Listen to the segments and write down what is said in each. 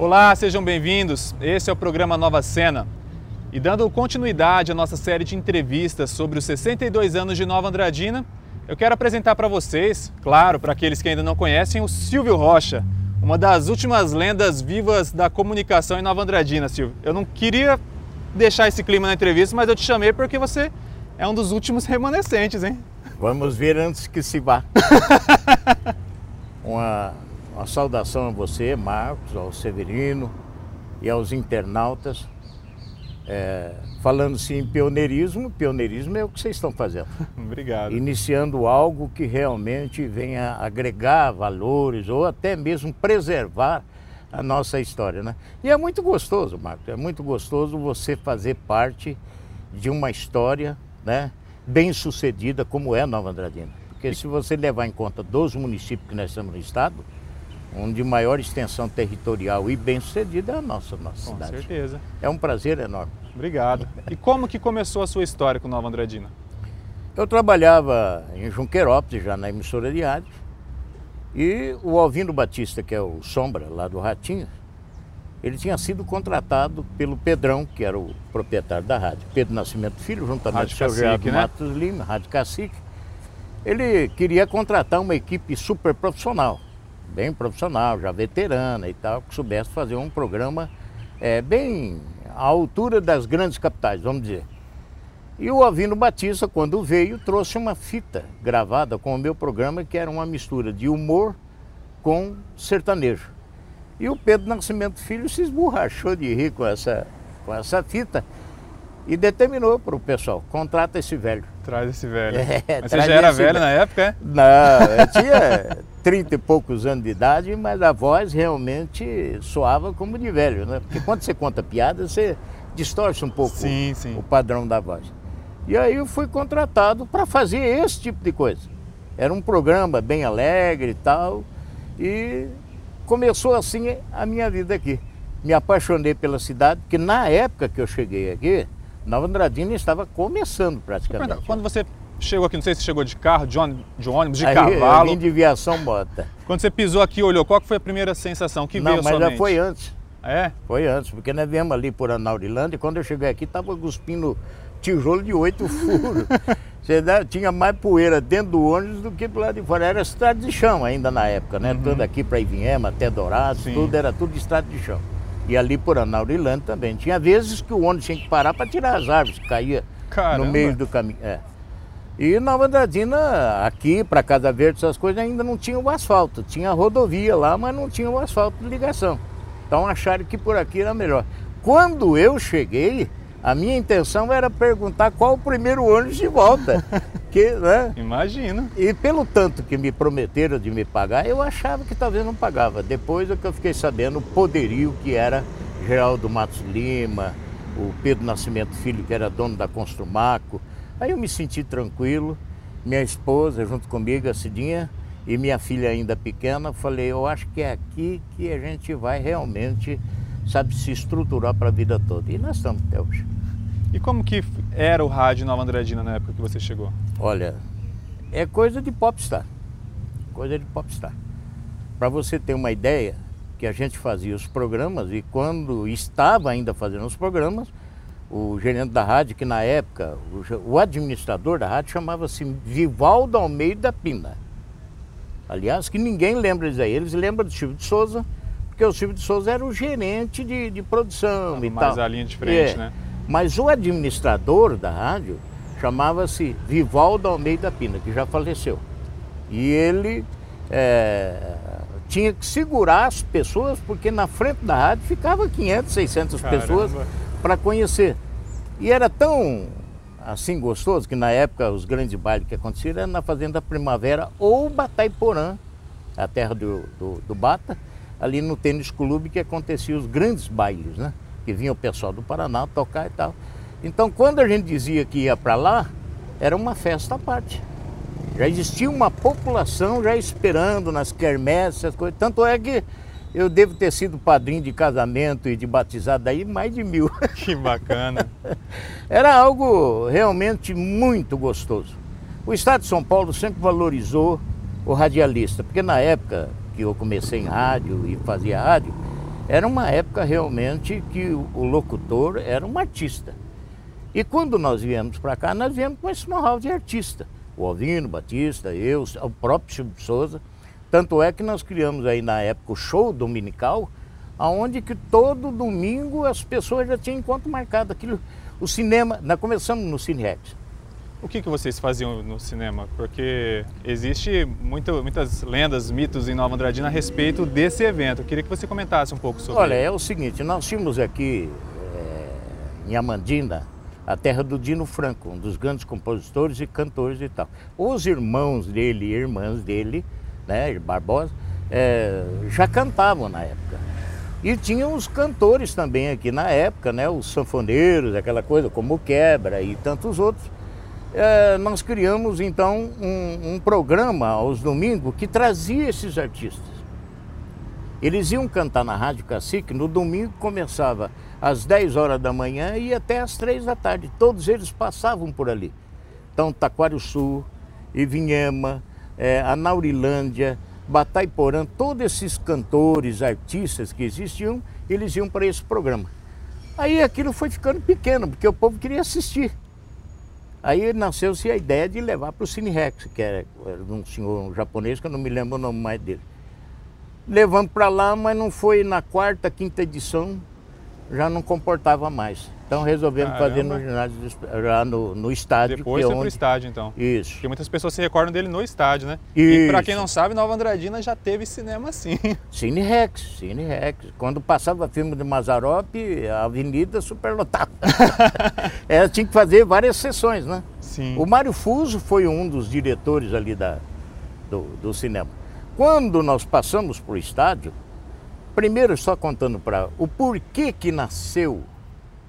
Olá, sejam bem-vindos. Esse é o programa Nova Cena. E dando continuidade à nossa série de entrevistas sobre os 62 anos de Nova Andradina, eu quero apresentar para vocês, claro, para aqueles que ainda não conhecem, o Silvio Rocha, uma das últimas lendas vivas da comunicação em Nova Andradina, Silvio. Eu não queria deixar esse clima na entrevista, mas eu te chamei porque você é um dos últimos remanescentes, hein? Vamos ver antes que se vá. uma, uma saudação a você, Marcos, ao Severino e aos internautas. É, Falando-se em pioneirismo, pioneirismo é o que vocês estão fazendo. Obrigado. Iniciando algo que realmente venha agregar valores ou até mesmo preservar a nossa história, né? E é muito gostoso, Marcos, é muito gostoso você fazer parte de uma história, né, bem sucedida como é Nova Andradina. Porque se você levar em conta dos municípios que nós estamos no estado, um de maior extensão territorial e bem sucedida é a nossa, nossa Com cidade. certeza. É um prazer enorme. Obrigado. E como que começou a sua história com Nova Andradina? Eu trabalhava em Junquerópolis, já na emissora de rádio, e o Alvino Batista, que é o Sombra, lá do Ratinho, ele tinha sido contratado pelo Pedrão, que era o proprietário da rádio, Pedro Nascimento Filho, juntamente com o Gerardo né? Matos Lima, Rádio Cacique. Ele queria contratar uma equipe super profissional, bem profissional, já veterana e tal, que soubesse fazer um programa eh, bem à altura das grandes capitais, vamos dizer. E o Avino Batista, quando veio, trouxe uma fita gravada com o meu programa, que era uma mistura de humor com sertanejo. E o Pedro Nascimento Filho se esborrachou de rir com essa, com essa fita e determinou para o pessoal, contrata esse velho. Traz esse velho. É, Mas você já era velho velho. na época, é? Não, eu tinha trinta e poucos anos de idade, mas a voz realmente soava como de velho, né? Porque quando você conta piada, você distorce um pouco Sim, sim. o padrão da voz. E aí eu fui contratado para fazer esse tipo de coisa. Era um programa bem alegre e tal, e começou assim a minha vida aqui. Me apaixonei pela cidade, porque na época que eu cheguei aqui, Nova Andradina estava começando praticamente. Quando você chegou aqui, não sei se chegou de carro, de ônibus, de, Aí Eu cavalo. vim de viação mota. Quando você pisou aqui e olhou, qual foi a primeira sensação que Não, veio à mas já foi antes. É? Foi antes, porque nós viemos ali por Anaurilândia e quando eu cheguei aqui estava cuspindo tijolo de oito furos. Você tinha mais poeira dentro do ônibus do que do lado de fora. Era estrada de chão ainda na época, né? Tudo aqui para Ivinhema, até Dourados, tudo era tudo estrada de chão. E ali por Anaurilândia também. Tinha vezes que o ônibus tinha que parar para tirar as árvores que caía Caramba. no meio do caminho. É. E Nova Andradina, aqui para Casa Verde, essas coisas ainda não tinha o asfalto. Tinha rodovia lá, mas não tinha o asfalto de ligação. Então acharam que por aqui era melhor. Quando eu cheguei, a minha intenção era perguntar qual o primeiro ônibus de volta. que, né? Imagino. E pelo tanto que me prometeram de me pagar, eu achava que talvez não pagava. Depois é que eu fiquei sabendo o poderio que era Geraldo Matos Lima, o Pedro Nascimento Filho, que era dono da Construmaco. Aí eu me senti tranquilo. Minha esposa, junto comigo, a Cidinha, e minha filha ainda pequena, falei, eu acho que é aqui que a gente vai realmente, sabe, se estruturar para a vida toda. E nós estamos até hoje. E como que era o rádio Nova Andradina na época que você chegou? Olha, é coisa de popstar. Coisa de popstar. Para você ter uma ideia, que a gente fazia os programas e quando estava ainda fazendo os programas, o gerente da rádio, que na época, o, administrador da rádio chamava-se Vivaldo Almeida Pina. Aliás, que ninguém lembra disso aí. Eles lembram do Silvio de Souza, porque o Silvio de Souza era o gerente de, de produção e Mais tal. a linha de frente, É. né? Mas o administrador da rádio chamava-se Vivaldo Almeida Pina, que já faleceu. E ele é, tinha que segurar as pessoas, porque na frente da rádio ficava 500, 600 Caramba. pessoas para conhecer. E era tão assim gostoso que na época os grandes bailes que aconteciam eram na Fazenda Primavera ou Bataiporã, a terra do, do, do Bata, ali no tênis clube que aconteciam os grandes bailes, né? Que vinha o pessoal do Paraná tocar e tal. Então quando a gente dizia que ia para lá, era uma festa à parte. Já existia uma população já esperando nas quermesses, essas coisas. Tanto é que eu devo ter sido padrinho de casamento e de batizado aí mais de mil. Que bacana. Era algo realmente muito gostoso. O Estado de São Paulo sempre valorizou o radialista, porque na época que eu comecei em rádio e fazia rádio, Era uma época realmente que o locutor era um artista. E quando nós viemos para cá, nós viemos com esse know-how de artista. O Alvino, Batista, eu, o próprio Silvio Souza. Tanto é que nós criamos aí na época o show dominical, aonde que todo domingo as pessoas já tinham encontro marcado. Aquilo, o cinema, nós começamos no Cinex. O que, que vocês faziam no cinema? Porque existe muito, muitas lendas, mitos em Nova Andradina a respeito desse evento. Eu queria que você comentasse um pouco sobre Olha, é o seguinte, nós tínhamos aqui é, em Amandina, a terra do Dino Franco, um dos grandes compositores e cantores e tal. Os irmãos dele e irmãs dele, né, Barbosa, é, já cantavam na época. E tinha os cantores também aqui na época, né, os sanfoneiros, aquela coisa, como Quebra e tantos outros. É, nós criamos então um, um programa aos domingos que trazia esses artistas. Eles iam cantar na Rádio Cacique, no domingo começava às 10 horas da manhã e até às 3 da tarde. Todos eles passavam por ali. Então, Taquarussu, Ivinhema, é, a Naurilândia, Bataiporã, todos esses cantores, artistas que existiam, eles iam para esse programa. Aí aquilo foi ficando pequeno, porque o povo queria assistir. Aí nasceu-se a ideia de levar para o Cine Rex, que era um senhor japonês, que eu não me lembro o nome mais dele. Levamos para lá, mas não foi na quarta, quinta edição, já não comportava mais. Então resolvemos Caramba. fazer no ginásio, no, no estádio. Depois foi é onde... pro estádio, então. Isso. Porque muitas pessoas se recordam dele no estádio, né? Isso. E para quem não sabe, Nova Andradina já teve cinema sim. Cine Rex, Cine Rex. Quando passava filme de Mazarop, a avenida superlotada. Era, tinha que fazer várias sessões, né? Sim. O Mário Fuso foi um dos diretores ali da, do, do cinema. Quando nós passamos para o estádio, Primeiro, só contando para o porquê que nasceu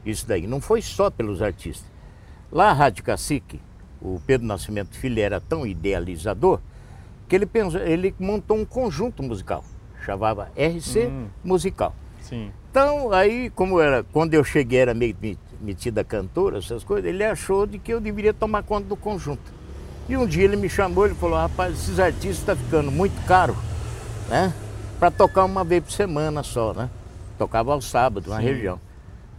isso daí. Não foi só pelos artistas. Lá a Rádio Cacique, o Pedro Nascimento Filho era tão idealizador que ele, pensou, ele montou um conjunto musical, chamava RC hum. Musical. Sim. Então, aí, como era, quando eu cheguei era meio metida cantora, essas coisas, ele achou de que eu deveria tomar conta do conjunto. E um dia ele me chamou, ele falou, rapaz, esses artistas estão tá ficando muito caro, né? Para tocar uma vez por semana só, né? Tocava ao sábado na região.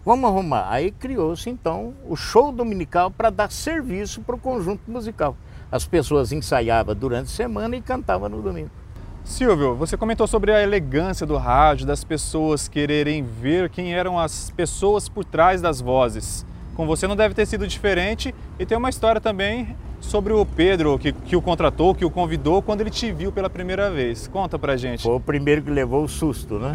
Vamos arrumar. Aí criou-se então o show dominical para dar serviço para o conjunto musical. As pessoas ensaiavam durante a semana e cantavam no domingo. Silvio, você comentou sobre a elegância do rádio, das pessoas quererem ver quem eram as pessoas por trás das vozes. Com você não deve ter sido diferente e tem uma história também sobre o Pedro que, que o contratou, que o convidou quando ele te viu pela primeira vez. Conta pra gente. Foi o primeiro que levou o susto, né?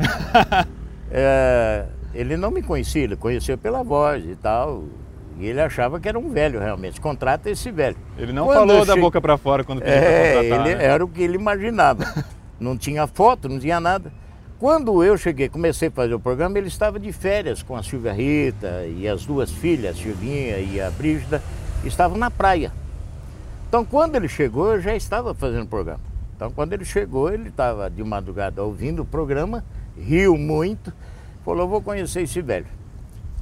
é, ele não me conhecia, ele conheceu pela voz e tal. E ele achava que era um velho realmente. Contrata esse velho. Ele não quando falou da che... boca para fora quando pediu é, pra contratar. Ele, né? Era o que ele imaginava. não tinha foto, não tinha nada. Quando eu cheguei, comecei a fazer o programa, ele estava de férias com a Silvia Rita e as duas filhas, a Silvinha e a Brígida, estavam na praia. Então, quando ele chegou, eu já estava fazendo programa. Então, quando ele chegou, ele estava de madrugada ouvindo o programa, riu muito, falou: Vou conhecer esse velho.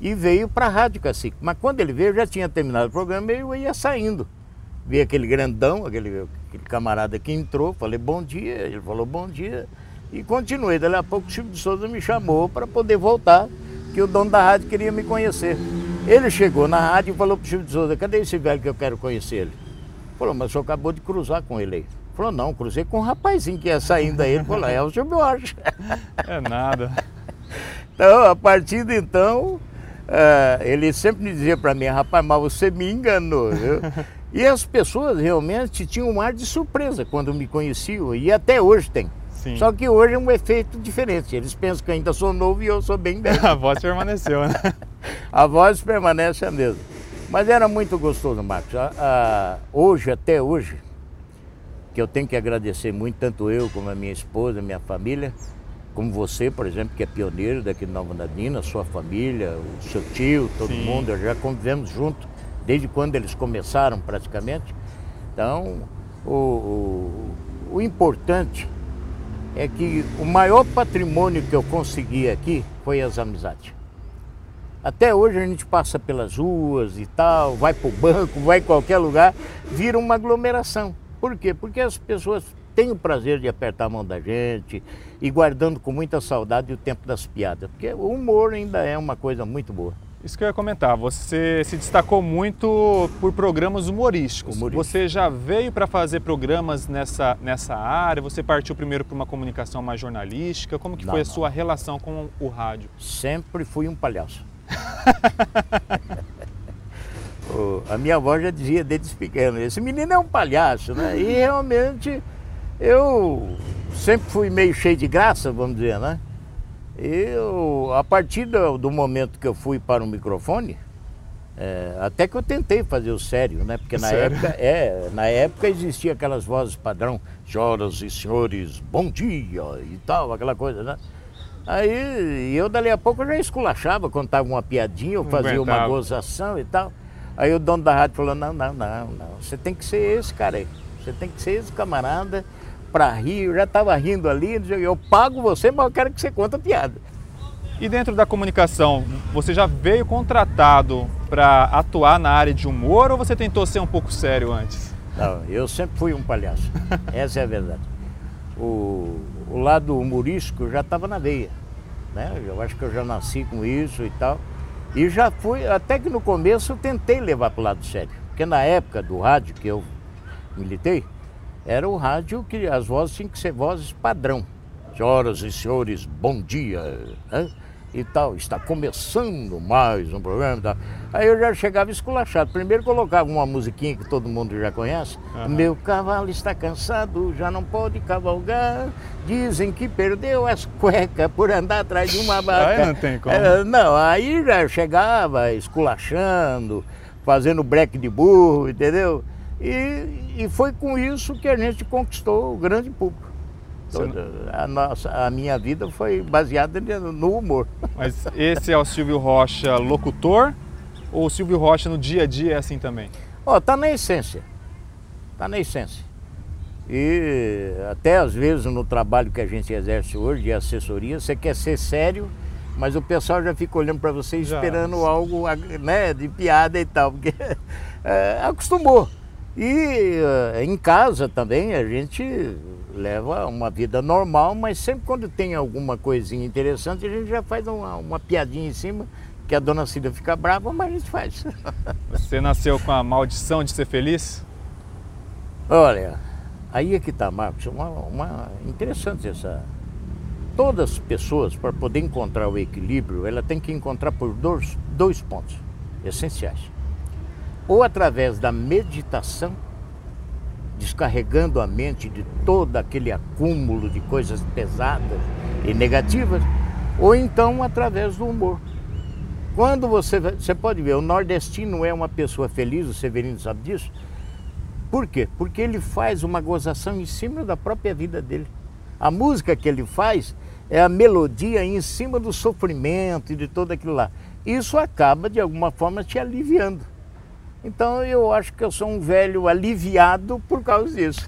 E veio para a Rádio Cacique. Mas quando ele veio, já tinha terminado o programa e eu ia saindo. Vi aquele grandão, aquele, aquele camarada que entrou, falei: Bom dia. Ele falou: Bom dia. E continuei. Daí a pouco o Chico de Souza me chamou para poder voltar, que o dono da rádio queria me conhecer. Ele chegou na rádio e falou para o Chico de Souza, cadê esse velho que eu quero conhecer ele? Falou, mas o senhor acabou de cruzar com ele aí. Falou, não, cruzei com um rapazinho que ia saindo aí. Ele falou, é o senhor Jorge. É nada. Então, a partir de então, uh, ele sempre me dizia para mim, rapaz, mas você me enganou, viu? E as pessoas realmente tinham um ar de surpresa quando me conheciam, e até hoje tem. Sim. Só que hoje é um efeito diferente. Eles pensam que ainda sou novo e eu sou bem velho. a voz permaneceu, né? a voz permanece a mesma. Mas era muito gostoso, Marcos. hoje, até hoje, que eu tenho que agradecer muito, tanto eu como a minha esposa, minha família, como você, por exemplo, que é pioneiro daqui de Nova Andradina, sua família, o seu tio, todo Sim. mundo, já convivemos junto desde quando eles começaram praticamente. Então, o, o, o importante é que o maior patrimônio que eu consegui aqui foi as amizades. Até hoje a gente passa pelas ruas e tal, vai para o banco, vai em qualquer lugar, vira uma aglomeração. Por quê? Porque as pessoas tem o prazer de apertar a mão da gente e guardando com muita saudade o tempo das piadas, porque o humor ainda é uma coisa muito boa. Isso que eu ia comentar, você se destacou muito por programas humorísticos. Humorístico. Você já veio para fazer programas nessa, nessa área? Você partiu primeiro para uma comunicação mais jornalística? Como que Não, foi a não. sua relação com o rádio? Sempre fui um palhaço. A minha avó já dizia desde pequeno, esse menino é um palhaço, né? E realmente eu sempre fui meio cheio de graça, vamos dizer, né? Eu, a partir do, do momento que eu fui para o microfone, é, até que eu tentei fazer o sério, né? Porque na Sério? época, é, na época existia aquelas vozes padrão, senhoras e senhores, bom dia e tal, aquela coisa, né? Aí eu dali a pouco eu já esculachava, contava uma piadinha, eu fazia uma gozação e tal. Aí o dono da rádio falou, não, não, não, não, você tem que ser esse cara aí, você tem que ser esse camarada pra rir, eu já estava rindo ali, eu pago você, mas eu quero que você conte a piada. E dentro da comunicação, você já veio contratado para atuar na área de humor ou você tentou ser um pouco sério antes? Não, eu sempre fui um palhaço. Essa é a verdade. O, o lado humorístico já estava na veia. Né? Eu acho que eu já nasci com isso e tal. E já fui, até que no começo eu tentei levar para o lado sério. Porque na época do rádio que eu militei, era o rádio que as vozes tinham que ser vozes padrão. Senhoras e senhores, bom dia. né? E tal, está começando mais um programa. e tal. Aí eu já chegava esculachado. Primeiro colocava uma musiquinha que todo mundo já conhece. Aham. Meu cavalo está cansado, já não pode cavalgar. Dizem que perdeu as cuecas por andar atrás de uma vaca. Aí não tem como. É, não, aí já chegava esculachando, fazendo breque de burro, entendeu? E, e foi com isso que a gente conquistou o grande público. Toda- a, nossa, a minha vida foi baseada no humor. Mas esse é o Silvio Rocha locutor ou o Silvio Rocha no dia a dia é assim também? Ó, tá na essência. Tá na essência. E até às vezes no trabalho que a gente exerce hoje de assessoria, você quer ser sério, mas o pessoal já fica olhando para você Já. esperando algo né, de piada e tal, porque é, acostumou. E eh, em casa também a gente leva uma vida normal, mas sempre quando tem alguma coisinha interessante, a gente já faz uma, uma piadinha em cima, que a dona Cida fica brava, mas a gente faz. Você nasceu com a maldição de ser feliz? Olha, aí é que está, Marcos, uma, uma interessante essa. Todas as pessoas, para poder encontrar o equilíbrio, ela tem que encontrar por dois, dois pontos essenciais. Ou através da meditação, descarregando a mente de todo aquele acúmulo de coisas pesadas e negativas, ou então através do humor. Quando você, você pode ver, o nordestino é uma pessoa feliz, o Severino sabe disso, por quê? Porque ele faz uma gozação em cima da própria vida dele. A música que ele faz é a melodia em cima do sofrimento e de tudo aquilo lá. Isso acaba, de alguma forma, te aliviando. Então eu acho que eu sou um velho aliviado por causa disso.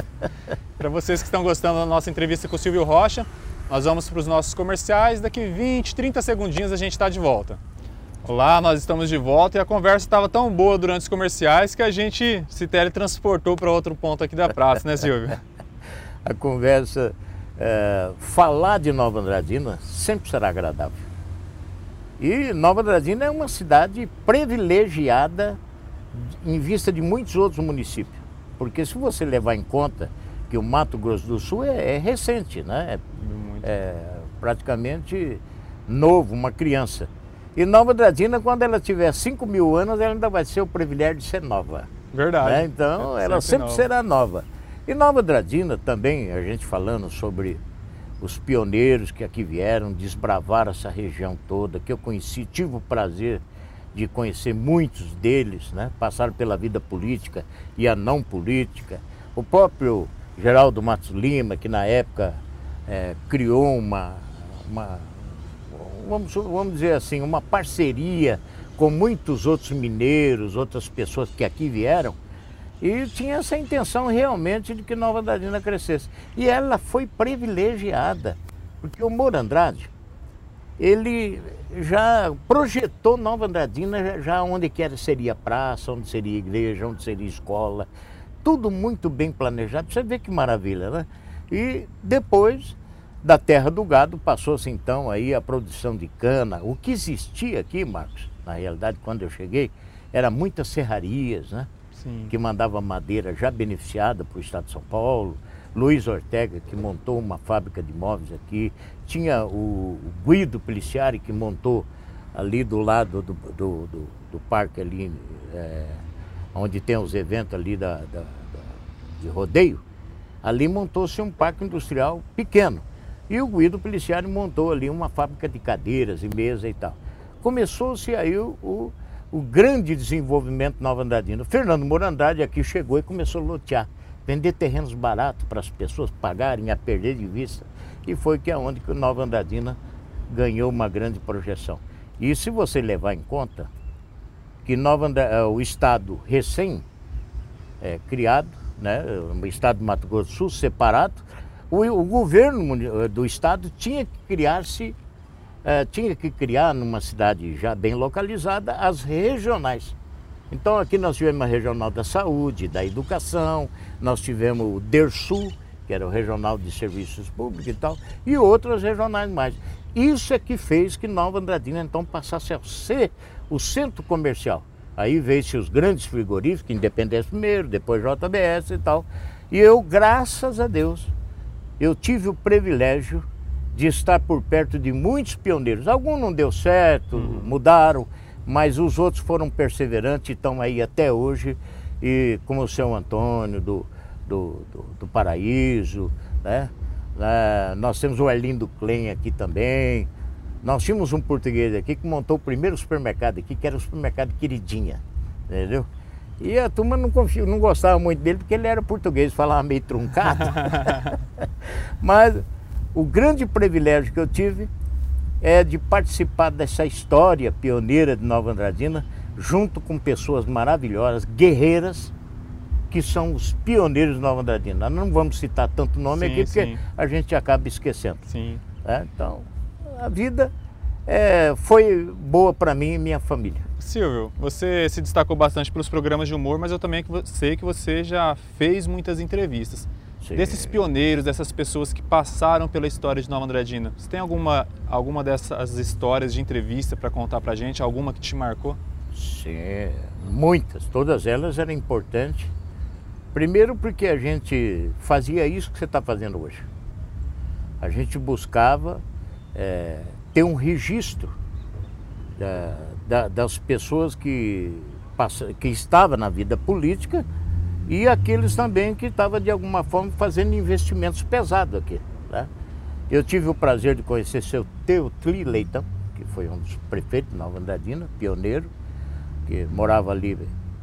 Para vocês que estão gostando da nossa entrevista com o Silvio Rocha, nós vamos para os nossos comerciais. Daqui 20, 30 segundinhos a gente está de volta. Olá, nós estamos de volta e a conversa estava tão boa durante os comerciais que a gente se teletransportou para outro ponto aqui da praça, né, Silvio? A conversa, é, falar de Nova Andradina sempre será agradável. E Nova Andradina é uma cidade privilegiada em vista de muitos outros municípios. Porque se você levar em conta que o Mato Grosso do Sul é, é recente, né? É, é praticamente novo, uma criança. E Nova Andradina, quando ela tiver 5 mil anos, ela ainda vai ser o privilégio de ser nova. Verdade. né? Então, ela sempre nova. será nova. E Nova Andradina também, a gente falando sobre os pioneiros que aqui vieram desbravar essa região toda, que eu conheci, tive o prazer de conhecer muitos deles, né? passaram pela vida política e a não política. O próprio Geraldo Matos Lima, que na época eh, criou uma, uma vamos, vamos dizer assim, uma parceria com muitos outros mineiros, outras pessoas que aqui vieram, e tinha essa intenção realmente de que Nova Andradina crescesse. E ela foi privilegiada, porque o Moura Andrade, ele já projetou Nova Andradina já- onde que era, seria praça, onde seria igreja, onde seria escola. tudo muito bem planejado. Você vê que maravilha, né? E depois da terra do gado passou-se então aí a produção de cana. O que existia aqui, Marcos, na realidade, quando eu cheguei, era muitas serrarias, né? Sim. Que mandava madeira já beneficiada para o estado de São Paulo. Luiz Ortega, que montou uma fábrica de móveis aqui. Tinha o Guido Peliciari, que montou ali do lado do, do, do, do parque ali, é, onde tem os eventos ali da, da, da de rodeio. Ali montou-se um parque industrial pequeno. E o Guido Peliciari montou ali uma fábrica de cadeiras e mesa e tal. Começou-se aí o, o, o, grande desenvolvimento Nova Andradina. Fernando Morandade aqui chegou e começou a lotear, vender terrenos baratos para as pessoas pagarem a perder de vista. E foi que é onde que o Nova Andradina ganhou uma grande projeção. E se você levar em conta que Nova Andradina, é, o estado recém é, criado, né, o estado do Mato Grosso do Sul separado, o, o governo do estado tinha que criar-se, uh, tinha que criar numa cidade já bem localizada as regionais. Então aqui nós tivemos a regional da saúde, da educação, nós tivemos o DERSU, que era o regional de serviços públicos e tal, e outras regionais mais. Isso é que fez que Nova Andradina então passasse a ser o centro comercial. Aí veio-se os grandes frigoríficos, Independência primeiro, depois JBS e tal. E eu, graças a Deus, eu tive o privilégio de estar por perto de muitos pioneiros. Alguns não deu certo, uhum. mudaram, mas os outros foram perseverantes e estão aí até hoje. E como o seu Antônio do, do, do, do Paraíso, né? É, nós temos o Arlindo Klein aqui também. Nós tínhamos um português aqui que montou o primeiro supermercado aqui, que era o supermercado Queridinha, entendeu? E a turma não, confio, não gostava muito dele porque ele era português, falava meio truncado. Mas o grande privilégio que eu tive é de participar dessa história pioneira de Nova Andradina, junto com pessoas maravilhosas, guerreiras, que são os pioneiros de Nova Andradina. Nós não vamos citar tanto nome sim, aqui porque sim. a gente acaba esquecendo. Sim. É, então, a vida é, foi boa para mim e minha família. Silvio, você se destacou bastante pelos programas de humor, mas eu também sei que você já fez muitas entrevistas. Sim. Desses pioneiros, dessas pessoas que passaram pela história de Nova Andradina, você tem alguma, alguma dessas histórias de entrevista para contar para gente? Alguma que te marcou? Sim, muitas. Todas elas eram importantes. Primeiro porque a gente fazia isso que você está fazendo hoje. A gente buscava é, ter um registro da, da, das pessoas que, passa, que estavam na vida política e aqueles também que estavam de alguma forma fazendo investimentos pesados aqui. Né? Eu tive o prazer de conhecer seu Teotli Leitão, que foi um dos prefeitos de Nova Andradina, pioneiro, que morava ali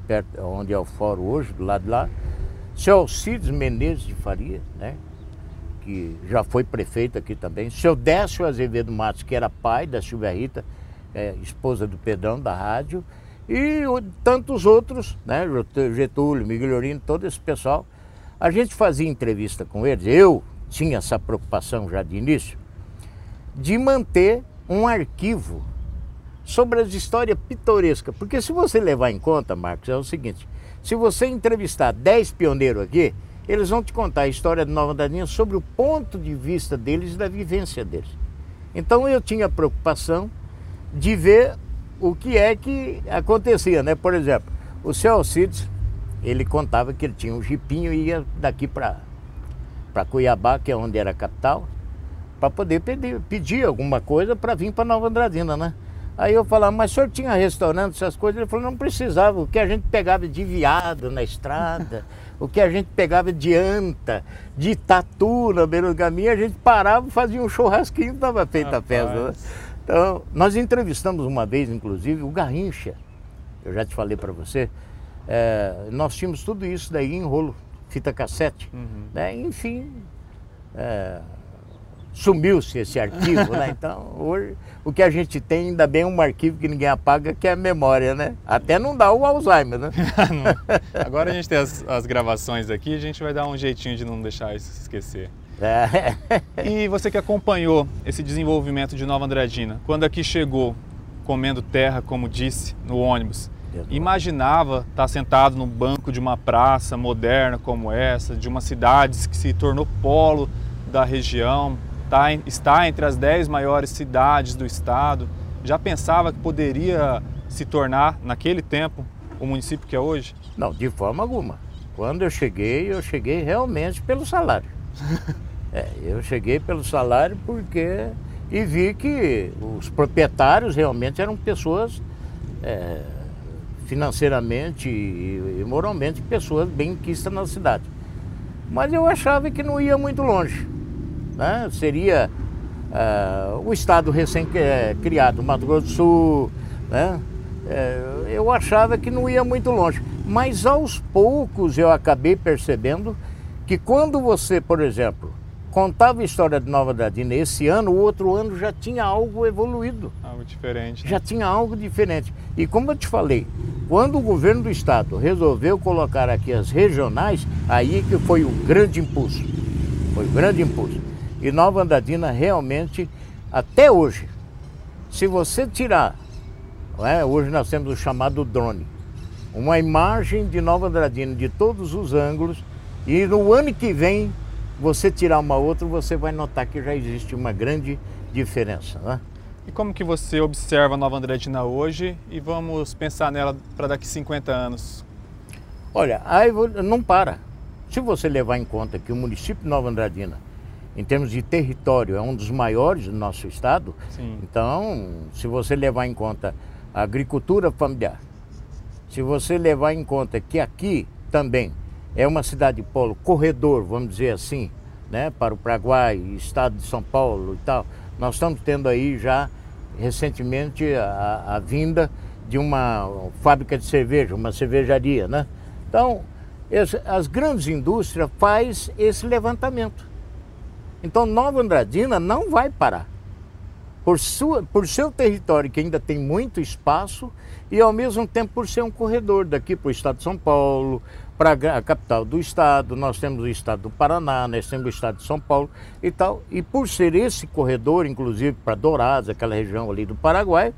perto onde é o fórum hoje, do lado de lá. Seu Alcides Menezes de Faria, né? que já foi prefeito aqui também. Seu Décio Azevedo Matos, que era pai da Silvia Rita, é, esposa do Pedrão da rádio, e tantos outros, né? Getúlio, Miguelorino, todo esse pessoal. A gente fazia entrevista com eles, eu tinha essa preocupação já de início, de manter um arquivo sobre as histórias pitorescas. Porque se você levar em conta, Marcos, é o seguinte: se você entrevistar 10 pioneiros aqui, eles vão te contar a história de Nova Daninha sobre o ponto de vista deles e da vivência deles. Então eu tinha preocupação de ver o que é que acontecia, né? Por exemplo, o seu Alcides, ele contava que ele tinha um jipinho e ia daqui para Cuiabá, que é onde era a capital, para poder pedir, pedir alguma coisa para vir para Nova Andradina, né? Aí eu falava, mas o senhor tinha restaurante, essas coisas? Ele falou, não precisava, o que a gente pegava de viado na estrada, o que a gente pegava de anta, de tatu na beira do caminho, a gente parava, fazia um churrasquinho estava feita a festa. Né? Então, nós entrevistamos uma vez, inclusive, o Garrincha, eu já te falei para você, é, nós tínhamos tudo isso daí em rolo, fita cassete, uhum. né? enfim, é, sumiu-se esse arquivo, né? Então, hoje, o que a gente tem ainda bem é um arquivo que ninguém apaga, que é a memória, né? Até não dá o Alzheimer, né? Agora a gente tem as, as, gravações aqui, a gente vai dar um jeitinho de não deixar isso se esquecer. É. E você que acompanhou esse desenvolvimento de Nova Andradina, quando aqui chegou comendo terra, como disse, no ônibus. Imaginava estar sentado no banco de uma praça moderna como essa, de uma cidade que se tornou polo da região, tá, está entre as dez maiores cidades do estado. Já pensava que poderia se tornar, naquele tempo, o município que é hoje? Não, de forma alguma. Quando eu cheguei, eu cheguei realmente pelo salário. é, eu cheguei pelo salário porque e vi que os proprietários realmente eram pessoas é, financeiramente e, moralmente pessoas bem quistas na cidade. Mas eu achava que não ia muito longe. Né? Seria uh, o estado recém-criado, Mato Grosso do Sul. Né? É, eu achava que não ia muito longe. Mas aos poucos eu acabei percebendo que quando você, por exemplo, contava a história de Nova Dradina esse ano, o outro ano já tinha algo evoluído. Algo diferente. Né? Já tinha algo diferente. E como eu te falei, quando o governo do estado resolveu colocar aqui as regionais, aí que foi o grande impulso. Foi o grande impulso. E Nova Andradina realmente, até hoje, se você tirar, é, hoje nós temos o chamado drone, uma imagem de Nova Andradina de todos os ângulos, e no ano que vem você tirar uma outra, você vai notar que já existe uma grande diferença. Né? E como que você observa a Nova Andradina hoje e vamos pensar nela para daqui 50 anos? Olha, aí não para. Se você levar em conta que o município de Nova Andradina, em termos de território, é um dos maiores do nosso estado, Sim. então, se você levar em conta a agricultura familiar, se você levar em conta que aqui também é uma cidade polo, corredor, vamos dizer assim, né, para o Paraguai, estado de São Paulo e tal. Nós estamos tendo aí já recentemente a, a vinda de uma fábrica de cerveja, uma cervejaria, né? Então, as grandes indústrias faz esse levantamento. Então, Nova Andradina não vai parar. Por, sua, por seu território, que ainda tem muito espaço, e ao mesmo tempo por ser um corredor daqui para o estado de São Paulo, para a capital do estado, nós temos o estado do Paraná, nós temos o estado de São Paulo e tal. E por ser esse corredor, inclusive para Dourados, aquela região ali do Paraguai,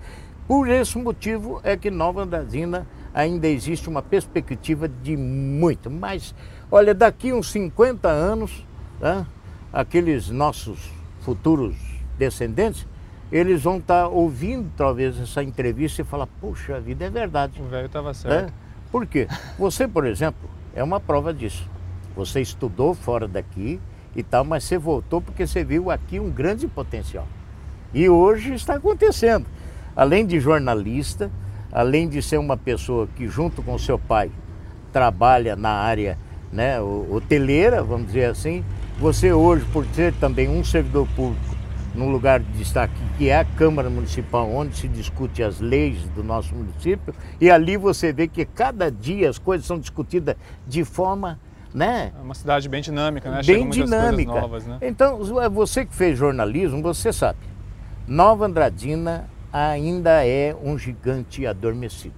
por esse motivo é que Nova Andradina ainda existe uma perspectiva de muito. Mas, olha, daqui uns 50 anos, né, aqueles nossos futuros descendentes, eles vão estar tá ouvindo talvez essa entrevista e falar, puxa vida, é verdade. O velho estava certo. É? Por quê? Você, por exemplo, é uma prova disso. Você estudou fora daqui e tal, mas você voltou porque você viu aqui um grande potencial. E hoje está acontecendo. Além de jornalista, além de ser uma pessoa que junto com seu pai trabalha na área né, hoteleira, vamos dizer assim, você hoje, por ser também um servidor público num lugar de destaque que é a Câmara Municipal, onde se discute as leis do nosso município, e ali você vê que cada dia as coisas são discutidas de forma né? É uma cidade bem dinâmica, né? Bem dinâmica. Novas, né? Então, você que fez jornalismo, você sabe. Nova Andradina ainda é um gigante adormecido.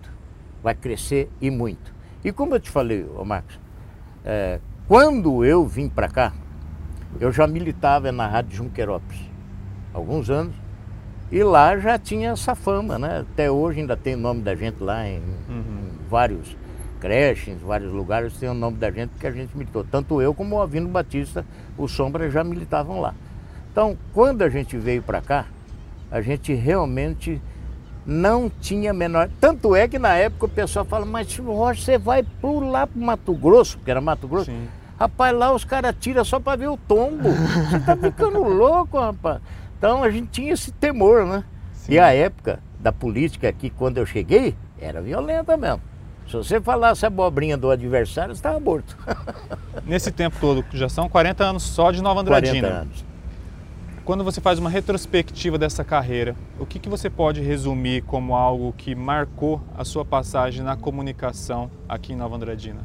Vai crescer e muito. E como eu te falei, Marcos, é, quando eu vim para cá, eu já militava na Rádio Junquerópolis alguns anos. E lá já tinha essa fama, né? Até hoje ainda tem o nome da gente lá em, uhum. em vários creches, em vários lugares tem o nome da gente que a gente militou. Tanto eu como o Avino Batista, o Sombra já militavam lá. Então, quando a gente veio para cá, a gente realmente não tinha menor. Tanto é que na época o pessoal fala, mas Rocha, você vai por lá para Mato Grosso, porque era Mato Grosso. Sim. Rapaz, lá os caras tiram só para ver o tombo. Você tá ficando louco, rapaz. Então a gente tinha esse temor, né? Sim. E a época da política aqui, quando eu cheguei, era violenta mesmo. Se você falasse abobrinha do adversário, você estava morto. Nesse tempo todo, já são 40 anos só de Nova Andradina. 40 anos. Quando você faz uma retrospectiva dessa carreira, o que, que você pode resumir como algo que marcou a sua passagem na comunicação aqui em Nova Andradina?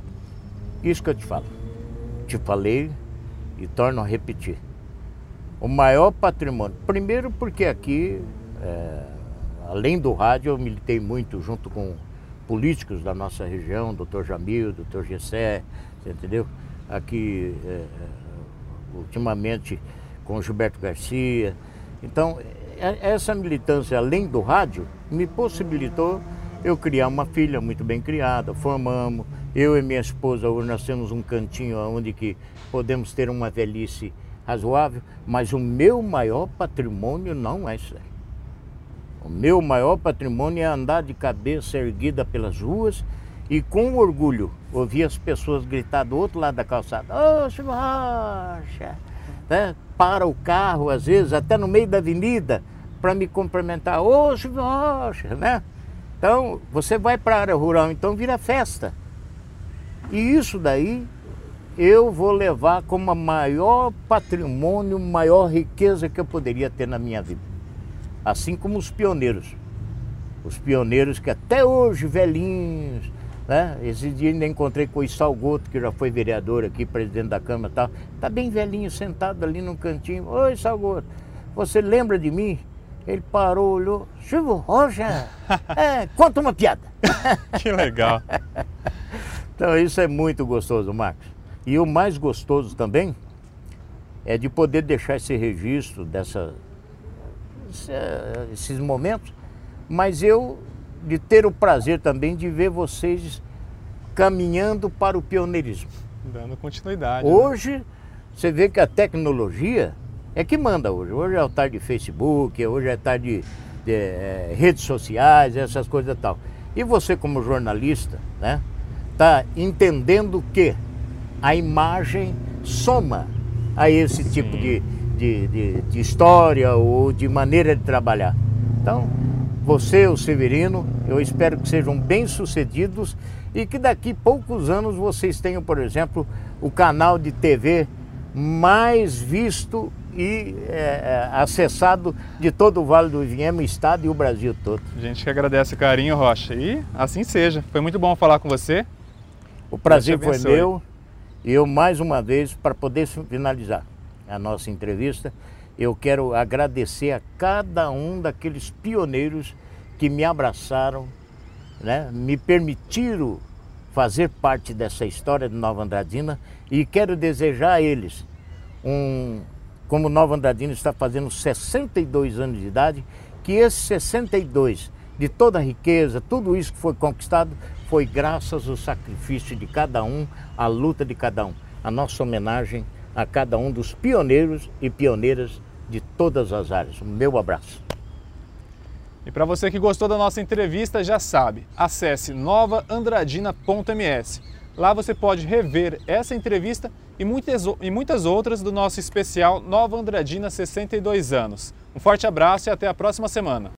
Isso que eu te falo. Te falei e torno a repetir o maior patrimônio. Primeiro porque aqui, é, além do rádio, eu militei muito junto com políticos da nossa região, doutor Jamil, doutor Gessé, entendeu? Aqui, é, é, ultimamente, com Gilberto Garcia. Então, é, essa militância, além do rádio, me possibilitou eu criar uma filha muito bem criada, formamos. Eu e minha esposa hoje nós temos um cantinho onde que podemos ter uma velhice razoável, mas o meu maior patrimônio não é isso. O meu maior patrimônio é andar de cabeça erguida pelas ruas e com orgulho ouvir as pessoas gritar do outro lado da calçada: Ô, oh, Rocha! Né? Para o carro, às vezes, até no meio da avenida, para me cumprimentar: Ô, oh, Rocha! Né? Então, você vai para a área rural, então vira festa. E isso daí eu vou levar como a maior patrimônio, maior riqueza que eu poderia ter na minha vida. Assim como os pioneiros. Os pioneiros que até hoje, velhinhos, né? Esse dia ainda encontrei com o Salgoto, que já foi vereador aqui, presidente da Câmara e tal. Tá bem velhinho, sentado ali no cantinho. Oi, Salgoto, você lembra de mim? Ele parou, olhou. Silvio Rocha, é, conta uma piada. que legal. então isso é muito gostoso, Marcos. E o mais gostoso também é de poder deixar esse registro dessa, esses momentos, mas eu de ter o prazer também de ver vocês caminhando para o pioneirismo. Dando continuidade. Né? Hoje, né? você vê que a tecnologia é que manda hoje. Hoje é o tarde de Facebook, hoje é tarde de, de é, redes sociais, essas coisas e tal. E você como jornalista, né, tá entendendo que a imagem soma a esse tipo de, de, de, de história ou de maneira de trabalhar. Então, você, o Severino, eu espero que sejam bem-sucedidos e que daqui poucos anos vocês tenham, por exemplo, o canal de TV mais visto e é, é, acessado de todo o Vale do Ivinhema, o estado e o Brasil todo. A gente que agradece o carinho, Rocha, e assim seja. Foi muito bom falar com você. O prazer foi meu eu mais uma vez, para poder finalizar a nossa entrevista, eu quero agradecer a cada um daqueles pioneiros que me abraçaram, né, me permitiram fazer parte dessa história de Nova Andradina e quero desejar a eles um como Nova Andradina está fazendo 62 anos de idade, que esses 62 de toda a riqueza, tudo isso que foi conquistado, foi graças ao sacrifício de cada um, à luta de cada um. A nossa homenagem a cada um dos pioneiros e pioneiras de todas as áreas. O meu abraço. E para você que gostou da nossa entrevista, já sabe, acesse novaandradina.ms. Lá você pode rever essa entrevista e muitas, e muitas outras do nosso especial Nova Andradina 62 anos. Um forte abraço e até a próxima semana.